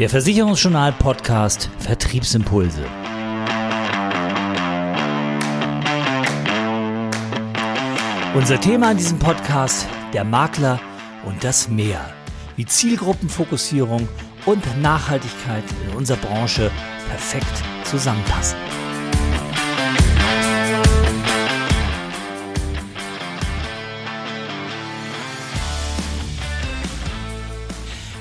Der Versicherungsjournal Podcast Vertriebsimpulse. Unser Thema in diesem Podcast der Makler und das Meer, wie Zielgruppenfokussierung und Nachhaltigkeit in unserer Branche perfekt zusammenpassen.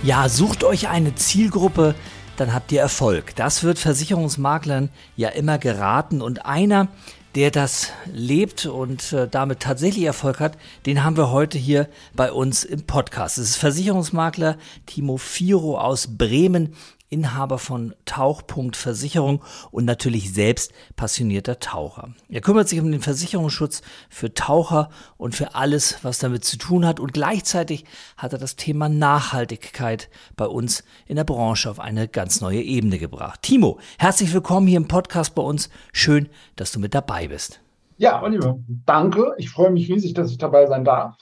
Ja, sucht euch eine Zielgruppe, dann habt ihr Erfolg. Das wird Versicherungsmaklern ja immer geraten und einer, der das lebt und äh, damit tatsächlich Erfolg hat, den haben wir heute hier bei uns im Podcast. Es ist Versicherungsmakler Timo Firo aus Bremen. Inhaber von Tauchpunkt Versicherung und natürlich selbst passionierter Taucher. Er kümmert sich um den Versicherungsschutz für Taucher und für alles, was damit zu tun hat. Und gleichzeitig hat er das Thema Nachhaltigkeit bei uns in der Branche auf eine ganz neue Ebene gebracht. Timo, herzlich willkommen hier im Podcast bei uns. Schön, dass du mit dabei bist. Ja, Oliver, danke. Ich freue mich riesig, dass ich dabei sein darf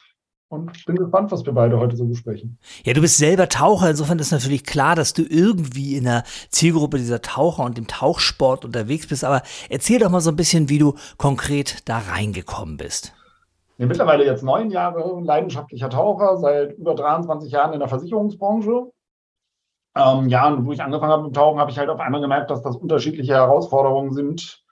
und bin gespannt, was wir beide heute so besprechen. Ja, du bist selber Taucher, insofern ist natürlich klar, dass du irgendwie in der Zielgruppe dieser Taucher und dem Tauchsport unterwegs bist. Aber erzähl doch mal so ein bisschen, wie du konkret da reingekommen bist. Ich bin mittlerweile jetzt neun Jahre leidenschaftlicher Taucher, seit über 23 Jahren in der Versicherungsbranche. Ähm, ja, und wo ich angefangen habe mit Tauchen, habe ich halt auf einmal gemerkt, dass das unterschiedliche Herausforderungen sind,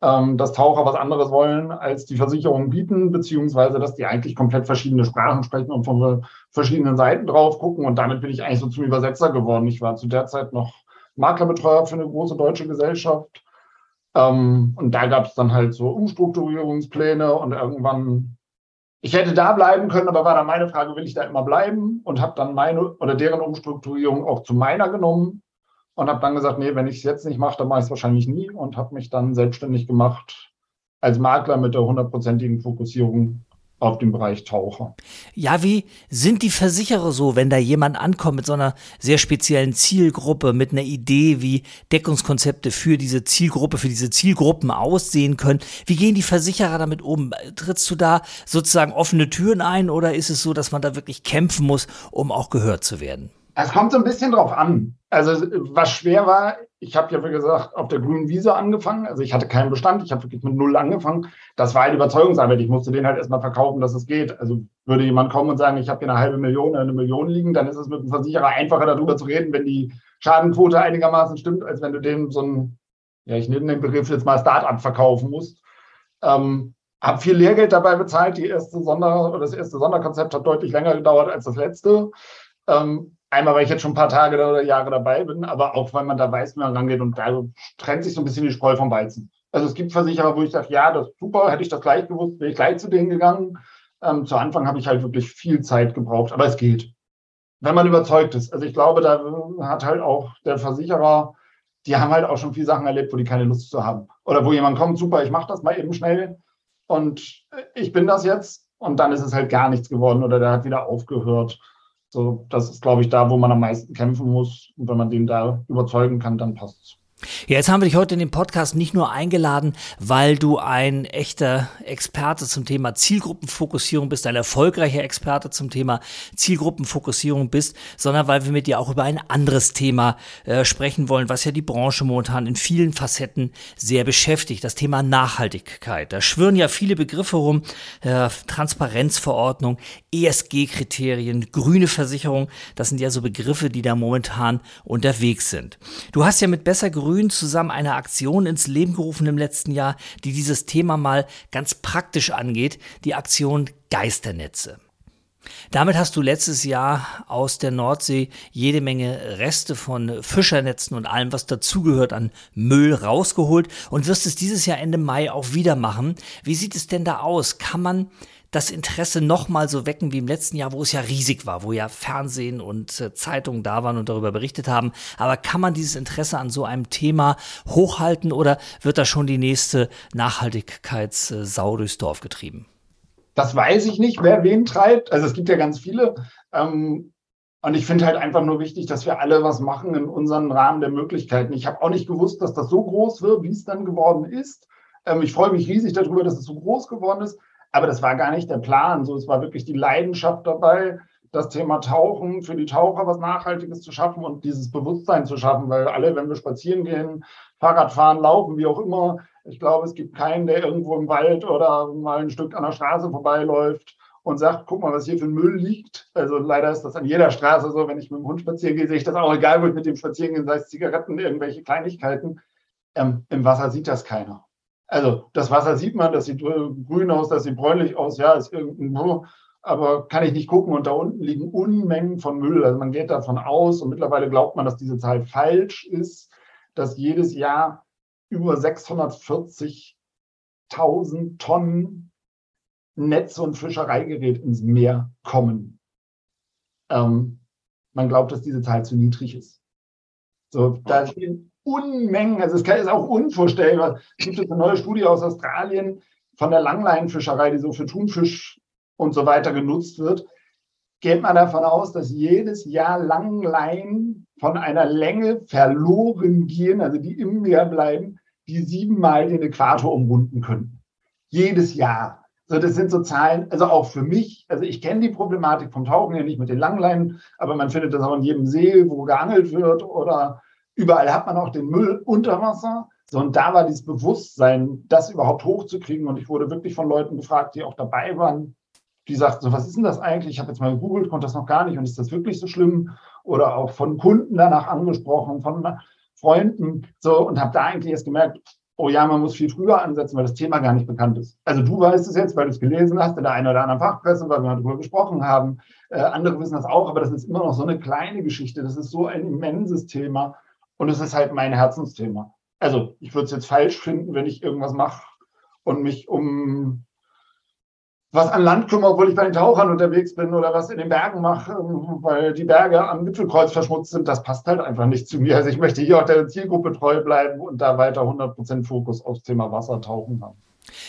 ähm, dass Taucher was anderes wollen, als die Versicherungen bieten, beziehungsweise dass die eigentlich komplett verschiedene Sprachen sprechen und von verschiedenen Seiten drauf gucken. Und damit bin ich eigentlich so zum Übersetzer geworden. Ich war zu der Zeit noch Maklerbetreuer für eine große deutsche Gesellschaft. Ähm, und da gab es dann halt so Umstrukturierungspläne und irgendwann, ich hätte da bleiben können, aber war dann meine Frage, will ich da immer bleiben? Und habe dann meine oder deren Umstrukturierung auch zu meiner genommen und habe dann gesagt, nee, wenn ich es jetzt nicht mache, dann mache ich es wahrscheinlich nie und habe mich dann selbstständig gemacht als Makler mit der hundertprozentigen Fokussierung auf den Bereich Taucher. Ja, wie sind die Versicherer so, wenn da jemand ankommt mit so einer sehr speziellen Zielgruppe, mit einer Idee, wie Deckungskonzepte für diese Zielgruppe, für diese Zielgruppen aussehen können? Wie gehen die Versicherer damit um? Trittst du da sozusagen offene Türen ein oder ist es so, dass man da wirklich kämpfen muss, um auch gehört zu werden? Es kommt so ein bisschen drauf an. Also was schwer war, ich habe ja wie gesagt auf der grünen Wiese angefangen. Also ich hatte keinen Bestand, ich habe wirklich mit null angefangen. Das war halt Überzeugungsarbeit. Ich musste den halt erstmal verkaufen, dass es geht. Also würde jemand kommen und sagen, ich habe hier eine halbe Million oder eine Million liegen, dann ist es mit dem Versicherer einfacher darüber zu reden, wenn die Schadenquote einigermaßen stimmt, als wenn du dem so ein, ja ich nehme den Begriff jetzt mal Start-up verkaufen musst. Ähm, habe viel Lehrgeld dabei bezahlt. Die erste Sonder das erste Sonderkonzept hat deutlich länger gedauert als das letzte. Ähm, Einmal, weil ich jetzt schon ein paar Tage oder Jahre dabei bin, aber auch, weil man da weiß, wie man rangeht und da trennt sich so ein bisschen die Spreu vom Weizen. Also es gibt Versicherer, wo ich sage, ja, das ist super, hätte ich das gleich gewusst, wäre ich gleich zu denen gegangen. Ähm, zu Anfang habe ich halt wirklich viel Zeit gebraucht, aber es geht. Wenn man überzeugt ist. Also ich glaube, da hat halt auch der Versicherer, die haben halt auch schon viele Sachen erlebt, wo die keine Lust zu haben. Oder wo jemand kommt, super, ich mache das mal eben schnell und ich bin das jetzt und dann ist es halt gar nichts geworden oder der hat wieder aufgehört. So, das ist, glaube ich, da, wo man am meisten kämpfen muss. Und wenn man den da überzeugen kann, dann passt es. Ja, jetzt haben wir dich heute in den Podcast nicht nur eingeladen, weil du ein echter Experte zum Thema Zielgruppenfokussierung bist, ein erfolgreicher Experte zum Thema Zielgruppenfokussierung bist, sondern weil wir mit dir auch über ein anderes Thema äh, sprechen wollen, was ja die Branche momentan in vielen Facetten sehr beschäftigt, das Thema Nachhaltigkeit. Da schwirren ja viele Begriffe rum, äh, Transparenzverordnung, ESG-Kriterien, grüne Versicherung, das sind ja so Begriffe, die da momentan unterwegs sind. Du hast ja mit besser Grün zusammen eine Aktion ins Leben gerufen im letzten Jahr, die dieses Thema mal ganz praktisch angeht, die Aktion Geisternetze. Damit hast du letztes Jahr aus der Nordsee jede Menge Reste von Fischernetzen und allem, was dazugehört an Müll rausgeholt und wirst es dieses Jahr Ende Mai auch wieder machen. Wie sieht es denn da aus? Kann man das Interesse nochmal so wecken wie im letzten Jahr, wo es ja riesig war, wo ja Fernsehen und äh, Zeitungen da waren und darüber berichtet haben. Aber kann man dieses Interesse an so einem Thema hochhalten oder wird da schon die nächste Nachhaltigkeitssau durchs Dorf getrieben? Das weiß ich nicht, wer wen treibt. Also es gibt ja ganz viele. Ähm und ich finde halt einfach nur wichtig, dass wir alle was machen in unserem Rahmen der Möglichkeiten. Ich habe auch nicht gewusst, dass das so groß wird, wie es dann geworden ist. Ähm, ich freue mich riesig darüber, dass es so groß geworden ist. Aber das war gar nicht der Plan. So, es war wirklich die Leidenschaft dabei, das Thema Tauchen für die Taucher was Nachhaltiges zu schaffen und dieses Bewusstsein zu schaffen, weil alle, wenn wir spazieren gehen, Fahrrad fahren, laufen, wie auch immer, ich glaube, es gibt keinen, der irgendwo im Wald oder mal ein Stück an der Straße vorbeiläuft und sagt, guck mal, was hier für Müll liegt. Also leider ist das an jeder Straße so, wenn ich mit dem Hund spazieren gehe, sehe ich das auch, egal wo ich mit dem spazieren gehe, sei es Zigaretten, irgendwelche Kleinigkeiten. Ähm, Im Wasser sieht das keiner. Also das Wasser sieht man, das sieht grün aus, das sieht bräunlich aus, ja, ist irgendwo, aber kann ich nicht gucken und da unten liegen Unmengen von Müll. Also man geht davon aus und mittlerweile glaubt man, dass diese Zahl falsch ist, dass jedes Jahr über 640.000 Tonnen Netz- und Fischereigerät ins Meer kommen. Ähm, man glaubt, dass diese Zahl zu niedrig ist. So, da stehen Unmengen, also es ist auch unvorstellbar. Es gibt eine neue Studie aus Australien von der Langleinenfischerei, die so für Thunfisch und so weiter genutzt wird. Geht man davon aus, dass jedes Jahr Langleinen von einer Länge verloren gehen, also die im Meer bleiben, die siebenmal den Äquator umrunden können. Jedes Jahr. So, das sind so Zahlen, also auch für mich, also ich kenne die Problematik vom Tauchen ja nicht mit den Langleinen, aber man findet das auch in jedem See, wo geangelt wird oder Überall hat man auch den Müll unter Wasser. So, und da war dieses Bewusstsein, das überhaupt hochzukriegen. Und ich wurde wirklich von Leuten gefragt, die auch dabei waren, die sagten so, was ist denn das eigentlich? Ich habe jetzt mal gegoogelt, konnte das noch gar nicht. Und ist das wirklich so schlimm? Oder auch von Kunden danach angesprochen, von Freunden. So, und habe da eigentlich erst gemerkt, oh ja, man muss viel früher ansetzen, weil das Thema gar nicht bekannt ist. Also du weißt es jetzt, weil du es gelesen hast in der einen oder anderen Fachpresse, weil wir darüber gesprochen haben. Äh, andere wissen das auch, aber das ist immer noch so eine kleine Geschichte. Das ist so ein immenses Thema. Und es ist halt mein Herzensthema. Also ich würde es jetzt falsch finden, wenn ich irgendwas mache und mich um was an Land kümmere, obwohl ich bei den Tauchern unterwegs bin oder was in den Bergen mache, weil die Berge am Gipfelkreuz verschmutzt sind, das passt halt einfach nicht zu mir. Also ich möchte hier auch der Zielgruppe treu bleiben und da weiter 100% Fokus aufs Thema Wassertauchen haben.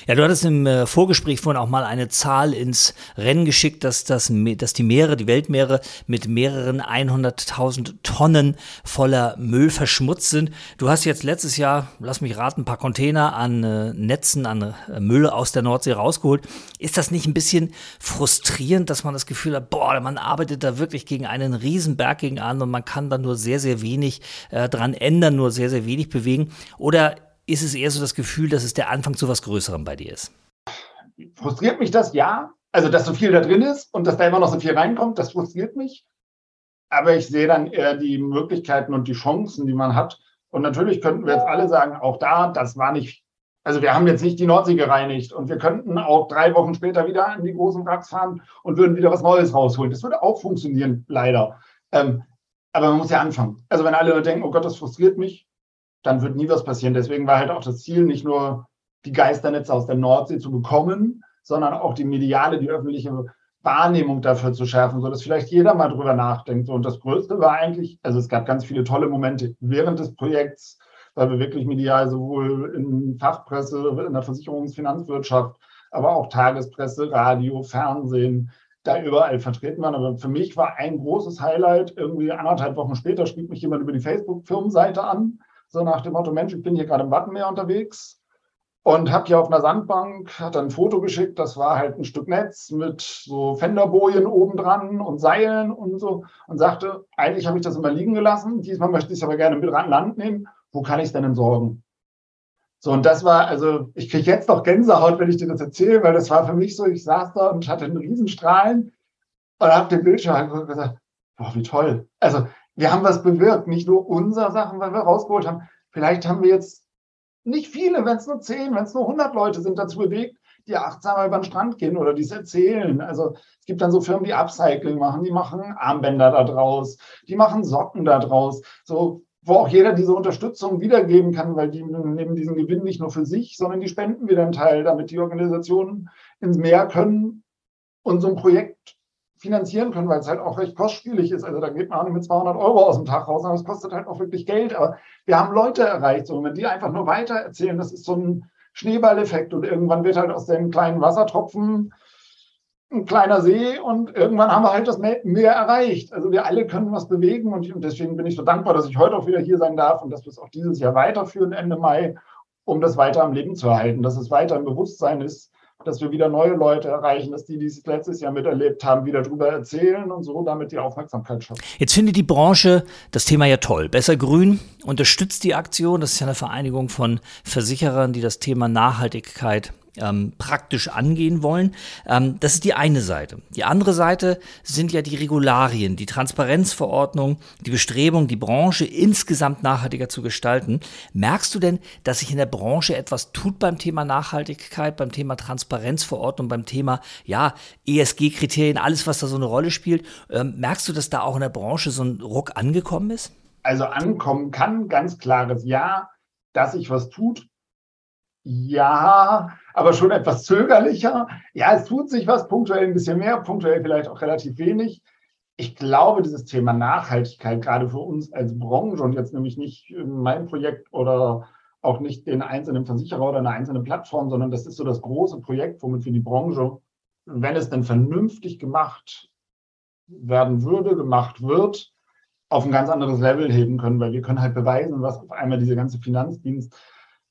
Ja, du hattest im äh, Vorgespräch vorhin auch mal eine Zahl ins Rennen geschickt, dass, das, dass die Meere, die Weltmeere mit mehreren 100.000 Tonnen voller Müll verschmutzt sind. Du hast jetzt letztes Jahr, lass mich raten, ein paar Container an äh, Netzen, an äh, Müll aus der Nordsee rausgeholt. Ist das nicht ein bisschen frustrierend, dass man das Gefühl hat, boah, man arbeitet da wirklich gegen einen Riesenberg gegen an und man kann da nur sehr, sehr wenig dran ändern, nur sehr, sehr wenig bewegen? Oder ist es eher so das Gefühl, dass es der Anfang zu was Größerem bei dir ist? Frustriert mich das? Ja. Also, dass so viel da drin ist und dass da immer noch so viel reinkommt, das frustriert mich. Aber ich sehe dann eher die Möglichkeiten und die Chancen, die man hat. Und natürlich könnten wir jetzt alle sagen, auch da, das war nicht, also wir haben jetzt nicht die Nordsee gereinigt und wir könnten auch drei Wochen später wieder in die großen Wracks fahren und würden wieder was Neues rausholen. Das würde auch funktionieren, leider. Ähm, aber man muss ja anfangen. Also wenn alle denken, oh Gott, das frustriert mich, dann wird nie was passieren. Deswegen war halt auch das Ziel, nicht nur die Geisternetze aus der Nordsee zu bekommen, sondern auch die mediale, die öffentliche Wahrnehmung dafür zu schärfen, sodass vielleicht jeder mal drüber nachdenkt. Und das Größte war eigentlich, also es gab ganz viele tolle Momente während des Projekts, weil wir wirklich medial sowohl in Fachpresse, in der Versicherungsfinanzwirtschaft, aber auch Tagespresse, Radio, Fernsehen, da überall vertreten waren. Aber für mich war ein großes Highlight, irgendwie anderthalb Wochen später schrieb mich jemand über die Facebook-Firmenseite an so nach dem Motto, Mensch, ich bin hier gerade im Wattenmeer unterwegs und habe hier auf einer Sandbank, hat ein Foto geschickt, das war halt ein Stück Netz mit so Fenderbojen oben dran und Seilen und so und sagte, eigentlich habe ich das immer liegen gelassen, diesmal möchte ich es aber gerne mit an Land nehmen, wo kann ich es denn entsorgen? So, und das war, also ich kriege jetzt noch Gänsehaut, wenn ich dir das erzähle, weil das war für mich so, ich saß da und hatte einen Riesenstrahlen und habe den Bildschirm angeguckt und gesagt, boah, wie toll. Also wir haben was bewirkt, nicht nur unsere Sachen, weil wir rausgeholt haben. Vielleicht haben wir jetzt nicht viele, wenn es nur zehn, wenn es nur 100 Leute sind, dazu bewegt, die achtsamer über den Strand gehen oder die es erzählen. Also es gibt dann so Firmen, die Upcycling machen, die machen Armbänder da draus, die machen Socken da draus, so wo auch jeder diese Unterstützung wiedergeben kann, weil die nehmen diesen Gewinn nicht nur für sich, sondern die spenden wieder einen Teil, damit die Organisationen ins Meer können und so ein Projekt finanzieren können, weil es halt auch recht kostspielig ist. Also da geht man auch nicht mit 200 Euro aus dem Tag raus, sondern es kostet halt auch wirklich Geld. Aber wir haben Leute erreicht. So, und wenn die einfach nur weiter erzählen, das ist so ein Schneeballeffekt und irgendwann wird halt aus dem kleinen Wassertropfen ein kleiner See und irgendwann haben wir halt das Meer erreicht. Also wir alle können was bewegen und deswegen bin ich so dankbar, dass ich heute auch wieder hier sein darf und dass wir es auch dieses Jahr weiterführen Ende Mai, um das weiter am Leben zu erhalten, dass es weiter im Bewusstsein ist, dass wir wieder neue Leute erreichen, dass die, die es letztes Jahr miterlebt haben, wieder darüber erzählen und so damit die Aufmerksamkeit schaffen. Jetzt findet die Branche das Thema ja toll. Besser Grün unterstützt die Aktion. Das ist ja eine Vereinigung von Versicherern, die das Thema Nachhaltigkeit ähm, praktisch angehen wollen. Ähm, das ist die eine Seite. Die andere Seite sind ja die Regularien, die Transparenzverordnung, die Bestrebung, die Branche insgesamt nachhaltiger zu gestalten. Merkst du denn, dass sich in der Branche etwas tut beim Thema Nachhaltigkeit, beim Thema Transparenzverordnung, beim Thema ja ESG-Kriterien, alles, was da so eine Rolle spielt? Ähm, merkst du, dass da auch in der Branche so ein Ruck angekommen ist? Also ankommen kann, ganz klares Ja, dass sich was tut. Ja, aber schon etwas zögerlicher. Ja, es tut sich was, punktuell ein bisschen mehr, punktuell vielleicht auch relativ wenig. Ich glaube, dieses Thema Nachhaltigkeit, gerade für uns als Branche und jetzt nämlich nicht mein Projekt oder auch nicht den einzelnen Versicherer oder eine einzelne Plattform, sondern das ist so das große Projekt, womit wir die Branche, wenn es denn vernünftig gemacht werden würde, gemacht wird, auf ein ganz anderes Level heben können, weil wir können halt beweisen, was auf einmal diese ganze Finanzdienst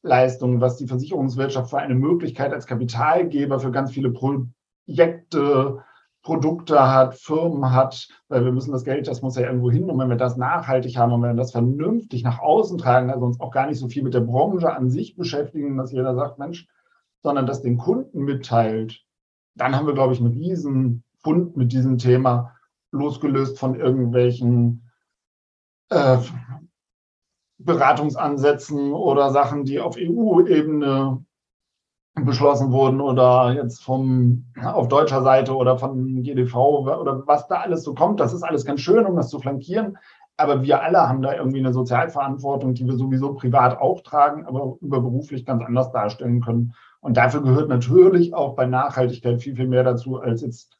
Leistungen, was die Versicherungswirtschaft für eine Möglichkeit als Kapitalgeber für ganz viele Projekte, Produkte hat, Firmen hat, weil wir müssen das Geld, das muss ja irgendwo hin. Und wenn wir das nachhaltig haben und wenn wir das vernünftig nach außen tragen, also uns auch gar nicht so viel mit der Branche an sich beschäftigen, dass jeder sagt, Mensch, sondern das den Kunden mitteilt, dann haben wir, glaube ich, einen riesen Fund mit diesem Thema, losgelöst von irgendwelchen äh, Beratungsansätzen oder Sachen, die auf EU-Ebene beschlossen wurden oder jetzt vom, auf deutscher Seite oder von GDV oder was da alles so kommt. Das ist alles ganz schön, um das zu flankieren. Aber wir alle haben da irgendwie eine Sozialverantwortung, die wir sowieso privat auch tragen, aber überberuflich ganz anders darstellen können. Und dafür gehört natürlich auch bei Nachhaltigkeit viel, viel mehr dazu, als jetzt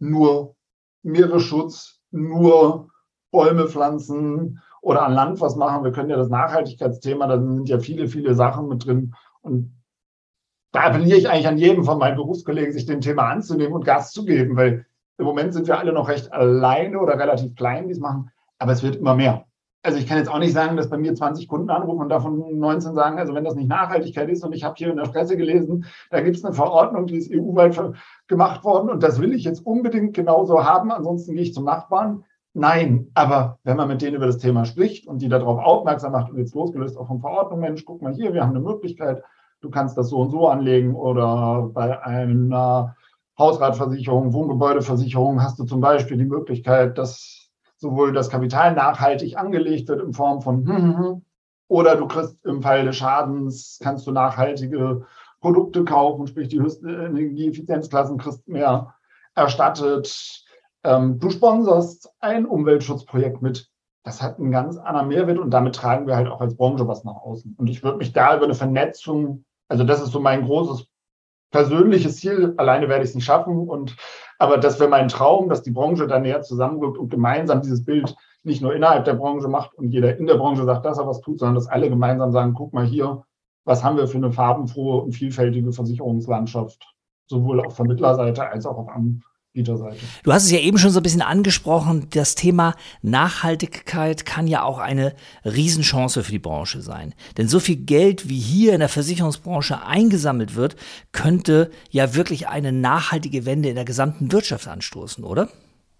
nur Meeresschutz, nur Bäume pflanzen, oder an Land was machen. Wir können ja das Nachhaltigkeitsthema, da sind ja viele, viele Sachen mit drin. Und da appelliere ich eigentlich an jeden von meinen Berufskollegen, sich dem Thema anzunehmen und Gas zu geben, weil im Moment sind wir alle noch recht alleine oder relativ klein, die es machen, aber es wird immer mehr. Also ich kann jetzt auch nicht sagen, dass bei mir 20 Kunden anrufen und davon 19 sagen, also wenn das nicht Nachhaltigkeit ist und ich habe hier in der Presse gelesen, da gibt es eine Verordnung, die ist EU-weit gemacht worden und das will ich jetzt unbedingt genauso haben, ansonsten gehe ich zum Nachbarn. Nein, aber wenn man mit denen über das Thema spricht und die darauf aufmerksam macht und jetzt losgelöst auch von Verordnung, Mensch, guck mal hier, wir haben eine Möglichkeit, du kannst das so und so anlegen oder bei einer Hausratversicherung, Wohngebäudeversicherung hast du zum Beispiel die Möglichkeit, dass sowohl das Kapital nachhaltig angelegt wird in Form von hm, hm, hm, oder du kriegst im Fall des Schadens, kannst du nachhaltige Produkte kaufen, sprich die höchsten Energieeffizienzklassen kriegst mehr erstattet ähm, du sponsorst ein Umweltschutzprojekt mit. Das hat einen ganz anderen Mehrwert und damit tragen wir halt auch als Branche was nach außen. Und ich würde mich da über eine Vernetzung, also das ist so mein großes persönliches Ziel. Alleine werde ich es nicht schaffen. Und, aber das wäre mein Traum, dass die Branche da näher zusammenwirkt und gemeinsam dieses Bild nicht nur innerhalb der Branche macht und jeder in der Branche sagt, dass er was tut, sondern dass alle gemeinsam sagen, guck mal hier, was haben wir für eine farbenfrohe und vielfältige Versicherungslandschaft, sowohl auf Vermittlerseite als auch auf Seite. Du hast es ja eben schon so ein bisschen angesprochen, das Thema Nachhaltigkeit kann ja auch eine Riesenchance für die Branche sein. Denn so viel Geld, wie hier in der Versicherungsbranche eingesammelt wird, könnte ja wirklich eine nachhaltige Wende in der gesamten Wirtschaft anstoßen, oder?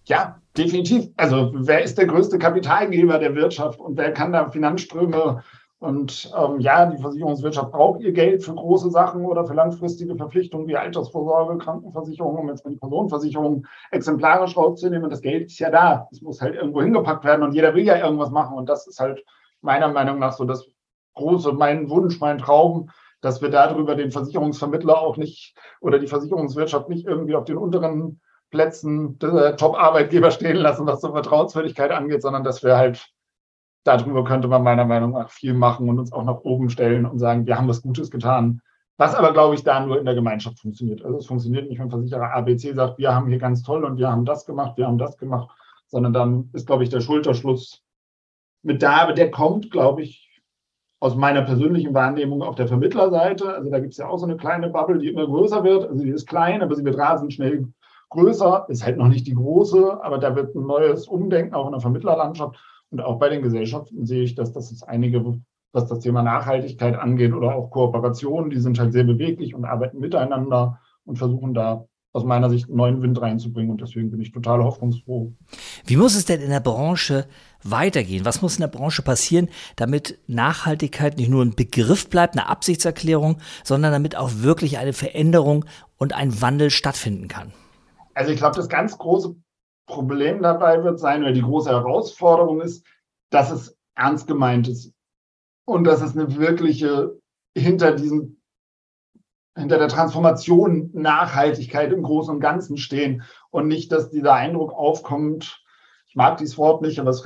Ja, definitiv. Also wer ist der größte Kapitalgeber der Wirtschaft und wer kann da Finanzströme und ähm, ja, die Versicherungswirtschaft braucht ihr Geld für große Sachen oder für langfristige Verpflichtungen wie Altersvorsorge, Krankenversicherung, um jetzt mal die Personenversicherung exemplarisch rauszunehmen. Und das Geld ist ja da. Es muss halt irgendwo hingepackt werden und jeder will ja irgendwas machen. Und das ist halt meiner Meinung nach so das große, mein Wunsch, mein Traum, dass wir darüber den Versicherungsvermittler auch nicht oder die Versicherungswirtschaft nicht irgendwie auf den unteren Plätzen der Top-Arbeitgeber stehen lassen, was so Vertrauenswürdigkeit angeht, sondern dass wir halt darüber könnte man meiner Meinung nach viel machen und uns auch nach oben stellen und sagen, wir haben was Gutes getan. Was aber, glaube ich, da nur in der Gemeinschaft funktioniert. Also es funktioniert nicht, wenn Versicherer ABC sagt, wir haben hier ganz toll und wir haben das gemacht, wir haben das gemacht, sondern dann ist, glaube ich, der Schulterschluss mit da, aber der kommt, glaube ich, aus meiner persönlichen Wahrnehmung auf der Vermittlerseite. Also da gibt es ja auch so eine kleine Bubble, die immer größer wird. Also die ist klein, aber sie wird rasend schnell größer. Ist halt noch nicht die große, aber da wird ein neues Umdenken auch in der Vermittlerlandschaft. Und auch bei den Gesellschaften sehe ich, dass das ist einige, was das Thema Nachhaltigkeit angeht oder auch Kooperation, die sind halt sehr beweglich und arbeiten miteinander und versuchen da aus meiner Sicht neuen Wind reinzubringen. Und deswegen bin ich total hoffnungsfroh. Wie muss es denn in der Branche weitergehen? Was muss in der Branche passieren, damit Nachhaltigkeit nicht nur ein Begriff bleibt, eine Absichtserklärung, sondern damit auch wirklich eine Veränderung und ein Wandel stattfinden kann? Also ich glaube, das ganz große Problem dabei wird sein, oder die große Herausforderung ist, dass es ernst gemeint ist und dass es eine wirkliche hinter diesem hinter der Transformation Nachhaltigkeit im Großen und Ganzen stehen und nicht, dass dieser Eindruck aufkommt, ich mag dieses Wort nicht, aber es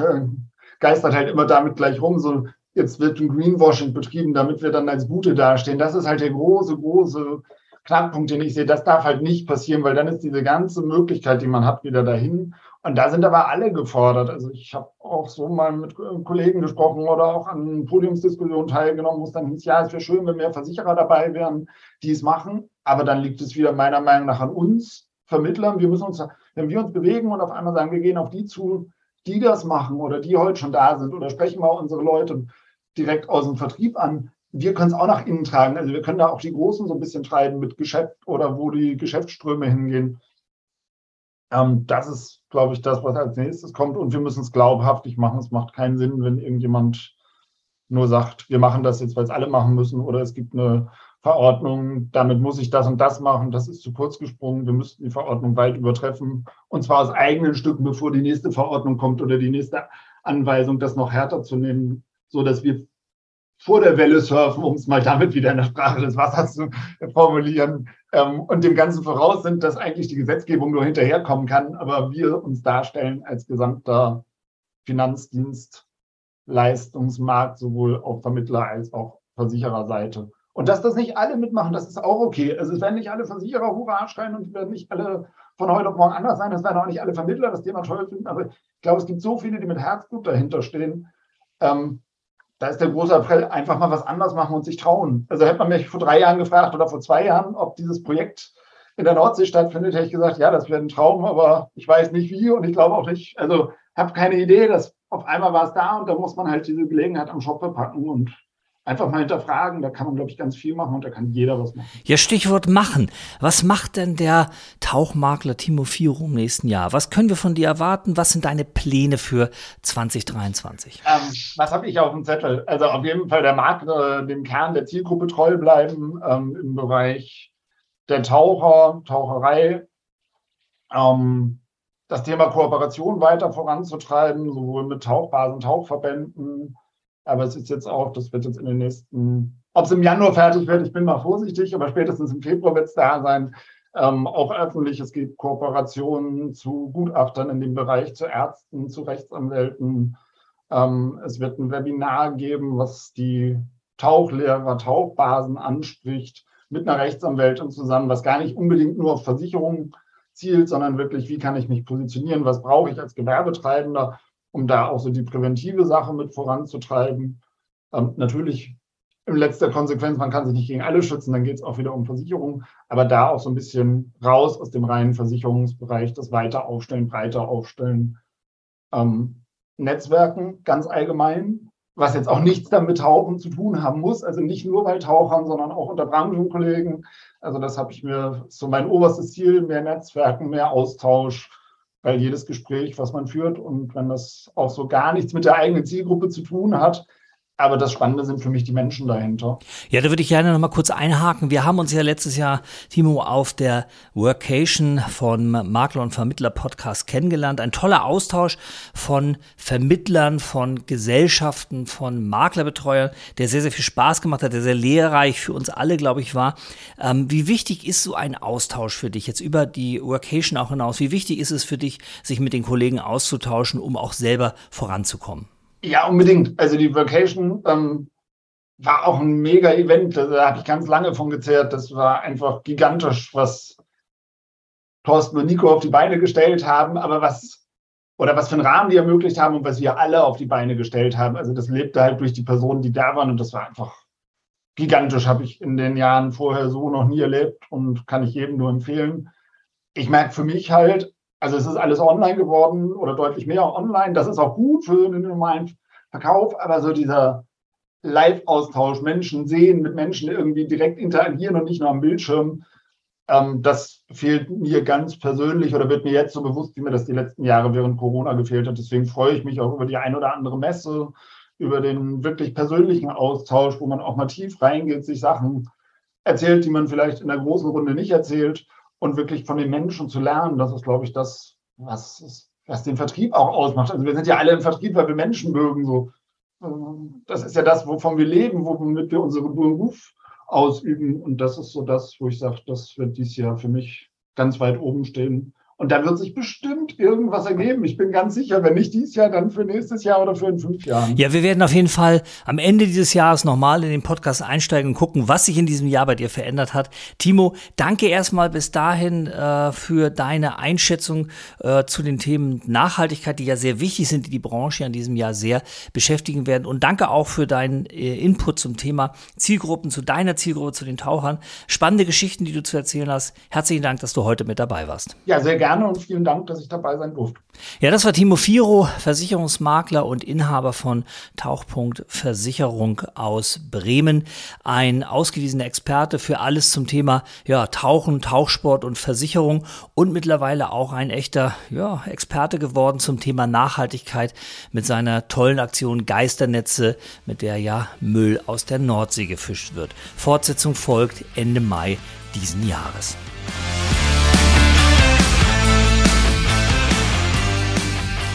geistert halt immer damit gleich rum, so jetzt wird ein Greenwashing betrieben, damit wir dann als Gute dastehen. Das ist halt der große, große Knackpunkt, den ich sehe. Das darf halt nicht passieren, weil dann ist diese ganze Möglichkeit, die man hat, wieder dahin. Und da sind aber alle gefordert. Also ich habe auch so mal mit Kollegen gesprochen oder auch an Podiumsdiskussionen teilgenommen, wo es dann hieß, ja, es wäre schön, wenn mehr Versicherer dabei wären, die es machen. Aber dann liegt es wieder meiner Meinung nach an uns Vermittlern. Wir müssen uns, wenn wir uns bewegen und auf einmal sagen, wir gehen auf die zu, die das machen oder die heute schon da sind oder sprechen wir unsere Leute direkt aus dem Vertrieb an, wir können es auch nach innen tragen. Also wir können da auch die Großen so ein bisschen treiben mit Geschäft oder wo die Geschäftsströme hingehen. Ähm, das ist, glaube ich, das, was als nächstes kommt. Und wir müssen es glaubhaftig machen. Es macht keinen Sinn, wenn irgendjemand nur sagt, wir machen das jetzt, weil es alle machen müssen, oder es gibt eine Verordnung, damit muss ich das und das machen. Das ist zu kurz gesprungen. Wir müssten die Verordnung weit übertreffen. Und zwar aus eigenen Stücken, bevor die nächste Verordnung kommt oder die nächste Anweisung, das noch härter zu nehmen, so dass wir vor der Welle surfen, um es mal damit wieder in der Sprache des Wassers zu formulieren, ähm, und dem Ganzen voraus sind, dass eigentlich die Gesetzgebung nur hinterherkommen kann, aber wir uns darstellen als gesamter Finanzdienstleistungsmarkt, sowohl auf Vermittler- als auch Versichererseite. Und dass das nicht alle mitmachen, das ist auch okay. Also es werden nicht alle Versicherer Hurra schreien und werden nicht alle von heute auf morgen anders sein. Es werden auch nicht alle Vermittler das Thema toll finden. Aber ich glaube, es gibt so viele, die mit Herzblut dahinter stehen. Ähm, da ist der große April einfach mal was anders machen und sich trauen. Also hätte man mich vor drei Jahren gefragt oder vor zwei Jahren, ob dieses Projekt in der Nordsee stattfindet, hätte ich gesagt, ja, das wäre ein Traum, aber ich weiß nicht wie und ich glaube auch nicht, also habe keine Idee, dass auf einmal war es da und da muss man halt diese Gelegenheit am Shop packen und einfach mal hinterfragen. Da kann man, glaube ich, ganz viel machen und da kann jeder was machen. Ja, Stichwort machen. Was macht denn der Tauchmakler Timo Firo im nächsten Jahr? Was können wir von dir erwarten? Was sind deine Pläne für 2023? Ähm, was habe ich auf dem Zettel? Also auf jeden Fall der Markt, äh, dem Kern der Zielgruppe treu bleiben ähm, im Bereich der Taucher, Taucherei. Ähm, das Thema Kooperation weiter voranzutreiben, sowohl mit Tauchbasen, Tauchverbänden, aber es ist jetzt auch, das wird jetzt in den nächsten, ob es im Januar fertig wird, ich bin mal vorsichtig, aber spätestens im Februar wird es da sein. Ähm, auch öffentlich, es gibt Kooperationen zu Gutachtern in dem Bereich, zu Ärzten, zu Rechtsanwälten. Ähm, es wird ein Webinar geben, was die Tauchlehrer, Tauchbasen anspricht, mit einer Rechtsanwältin zusammen, was gar nicht unbedingt nur auf Versicherungen zielt, sondern wirklich, wie kann ich mich positionieren, was brauche ich als Gewerbetreibender um da auch so die präventive Sache mit voranzutreiben. Ähm, natürlich in letzter Konsequenz, man kann sich nicht gegen alle schützen, dann geht es auch wieder um Versicherungen, aber da auch so ein bisschen raus aus dem reinen Versicherungsbereich, das weiter aufstellen, breiter aufstellen. Ähm, Netzwerken ganz allgemein, was jetzt auch nichts damit Tauchen zu tun haben muss, also nicht nur bei Tauchern, sondern auch unter Branchenkollegen. Also das habe ich mir so mein oberstes Ziel, mehr Netzwerken, mehr Austausch, weil jedes Gespräch, was man führt und wenn das auch so gar nichts mit der eigenen Zielgruppe zu tun hat, aber das Spannende sind für mich die Menschen dahinter. Ja, da würde ich gerne noch mal kurz einhaken. Wir haben uns ja letztes Jahr, Timo, auf der Workation von Makler und Vermittler Podcast kennengelernt. Ein toller Austausch von Vermittlern, von Gesellschaften, von Maklerbetreuern, der sehr, sehr viel Spaß gemacht hat, der sehr lehrreich für uns alle, glaube ich, war. Ähm, wie wichtig ist so ein Austausch für dich jetzt über die Workation auch hinaus? Wie wichtig ist es für dich, sich mit den Kollegen auszutauschen, um auch selber voranzukommen? Ja, unbedingt. Also die Vacation ähm, war auch ein mega Event. Da habe ich ganz lange von gezehrt. Das war einfach gigantisch, was Thorsten und Nico auf die Beine gestellt haben, aber was oder was für einen Rahmen die ermöglicht haben und was wir alle auf die Beine gestellt haben. Also das lebte halt durch die Personen, die da waren und das war einfach gigantisch. Habe ich in den Jahren vorher so noch nie erlebt und kann ich jedem nur empfehlen. Ich merke für mich halt, also es ist alles online geworden oder deutlich mehr online. Das ist auch gut für den normalen Verkauf, aber so dieser Live-Austausch, Menschen sehen, mit Menschen irgendwie direkt interagieren und nicht nur am Bildschirm, Ähm, das fehlt mir ganz persönlich oder wird mir jetzt so bewusst, wie mir das die letzten Jahre während Corona gefehlt hat. Deswegen freue ich mich auch über die ein oder andere Messe, über den wirklich persönlichen Austausch, wo man auch mal tief reingeht, sich Sachen erzählt, die man vielleicht in der großen Runde nicht erzählt und wirklich von den Menschen zu lernen. Das ist, glaube ich, das, was, was den Vertrieb auch ausmacht. Also wir sind ja alle im Vertrieb, weil wir Menschen mögen. So. Ähm, das ist ja das, wovon wir leben, womit wir unseren Beruf ausüben. Und das ist so das, wo ich sage, das wird dieses Jahr für mich ganz weit oben stehen. Und da wird sich bestimmt irgendwas ergeben. Ich bin ganz sicher, wenn nicht dieses Jahr, dann für nächstes Jahr oder für in fünf Jahren. Ja, wir werden auf jeden Fall am Ende dieses Jahres nochmal in den Podcast einsteigen und gucken, was sich in diesem Jahr bei dir verändert hat. Timo, danke erstmal bis dahin äh, für deine Einschätzung äh, zu den Themen Nachhaltigkeit, die ja sehr wichtig sind, die die Branche in diesem Jahr sehr beschäftigen werden. Und danke auch für deinen äh, Input zum Thema Zielgruppen, zu deiner Zielgruppe, zu den Tauchern. Spannende Geschichten, die du zu erzählen hast. Herzlichen Dank, dass du heute mit dabei warst. Ja, sehr gerne gerne und vielen Dank, dass ich dabei sein durfte. Ja, das war Timo Firo, Versicherungsmakler und Inhaber von Tauchpunkt Versicherung aus Bremen. Ein ausgewiesener Experte für alles zum Thema ja, Tauchen, Tauchsport und Versicherung und mittlerweile auch ein echter ja, Experte geworden zum Thema Nachhaltigkeit mit seiner tollen Aktion Geisternetze, mit der ja Müll aus der Nordsee gefischt wird. Fortsetzung folgt Ende Mai diesen Jahres.